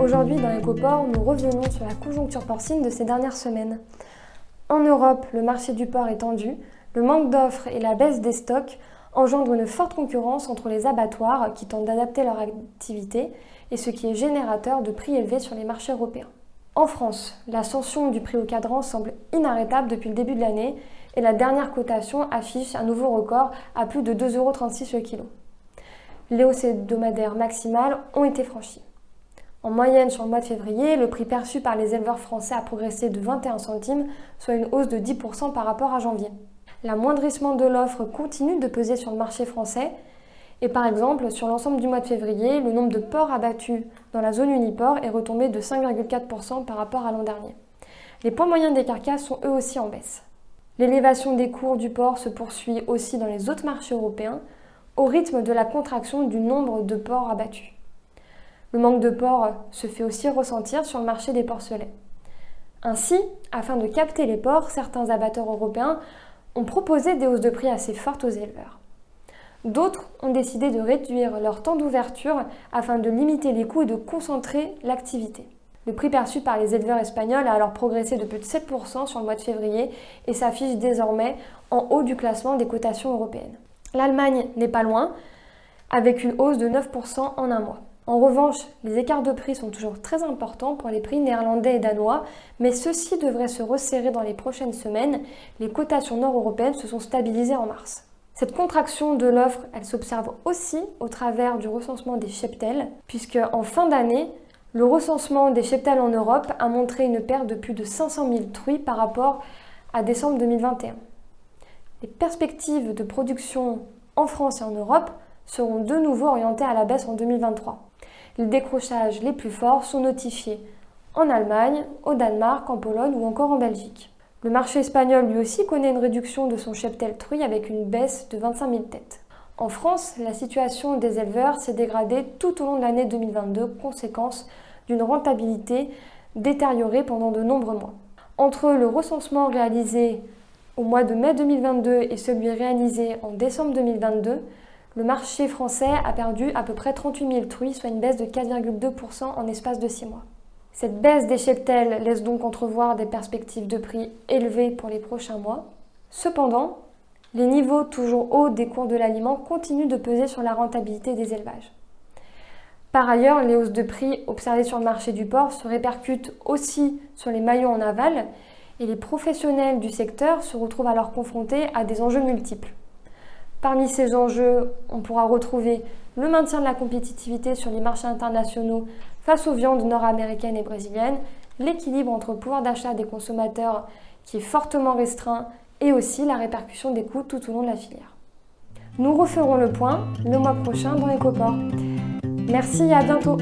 Aujourd'hui dans EcoPort, nous revenons sur la conjoncture porcine de ces dernières semaines. En Europe, le marché du porc est tendu, le manque d'offres et la baisse des stocks engendrent une forte concurrence entre les abattoirs qui tentent d'adapter leur activité et ce qui est générateur de prix élevés sur les marchés européens. En France, l'ascension du prix au cadran semble inarrêtable depuis le début de l'année et la dernière cotation affiche un nouveau record à plus de 2,36 euros le kilo. Les hausses hebdomadaires maximales ont été franchies. En moyenne, sur le mois de février, le prix perçu par les éleveurs français a progressé de 21 centimes, soit une hausse de 10% par rapport à janvier. L'amoindrissement de l'offre continue de peser sur le marché français. Et par exemple, sur l'ensemble du mois de février, le nombre de porcs abattus dans la zone uniport est retombé de 5,4% par rapport à l'an dernier. Les points moyens des carcasses sont eux aussi en baisse. L'élévation des cours du porc se poursuit aussi dans les autres marchés européens, au rythme de la contraction du nombre de porcs abattus. Le manque de porcs se fait aussi ressentir sur le marché des porcelets. Ainsi, afin de capter les porcs, certains abatteurs européens ont proposé des hausses de prix assez fortes aux éleveurs. D'autres ont décidé de réduire leur temps d'ouverture afin de limiter les coûts et de concentrer l'activité. Le prix perçu par les éleveurs espagnols a alors progressé de plus de 7% sur le mois de février et s'affiche désormais en haut du classement des cotations européennes. L'Allemagne n'est pas loin, avec une hausse de 9% en un mois. En revanche, les écarts de prix sont toujours très importants pour les prix néerlandais et danois, mais ceux-ci devraient se resserrer dans les prochaines semaines. Les cotations nord-européennes se sont stabilisées en mars. Cette contraction de l'offre, elle s'observe aussi au travers du recensement des cheptels, puisque en fin d'année, le recensement des cheptels en Europe a montré une perte de plus de 500 000 truies par rapport à décembre 2021. Les perspectives de production en France et en Europe seront de nouveau orientées à la baisse en 2023. Les décrochages les plus forts sont notifiés en Allemagne, au Danemark, en Pologne ou encore en Belgique. Le marché espagnol lui aussi connaît une réduction de son cheptel truie avec une baisse de 25 000 têtes. En France, la situation des éleveurs s'est dégradée tout au long de l'année 2022, conséquence d'une rentabilité détériorée pendant de nombreux mois. Entre le recensement réalisé au mois de mai 2022 et celui réalisé en décembre 2022, le marché français a perdu à peu près 38 000 truies, soit une baisse de 4,2% en espace de 6 mois. Cette baisse des cheptels laisse donc entrevoir des perspectives de prix élevées pour les prochains mois. Cependant, les niveaux toujours hauts des cours de l'aliment continuent de peser sur la rentabilité des élevages. Par ailleurs, les hausses de prix observées sur le marché du porc se répercutent aussi sur les maillons en aval et les professionnels du secteur se retrouvent alors confrontés à des enjeux multiples. Parmi ces enjeux, on pourra retrouver le maintien de la compétitivité sur les marchés internationaux face aux viandes nord-américaines et brésiliennes, l'équilibre entre le pouvoir d'achat des consommateurs qui est fortement restreint et aussi la répercussion des coûts tout au long de la filière. Nous referons le point le mois prochain dans EcoPort. Merci et à bientôt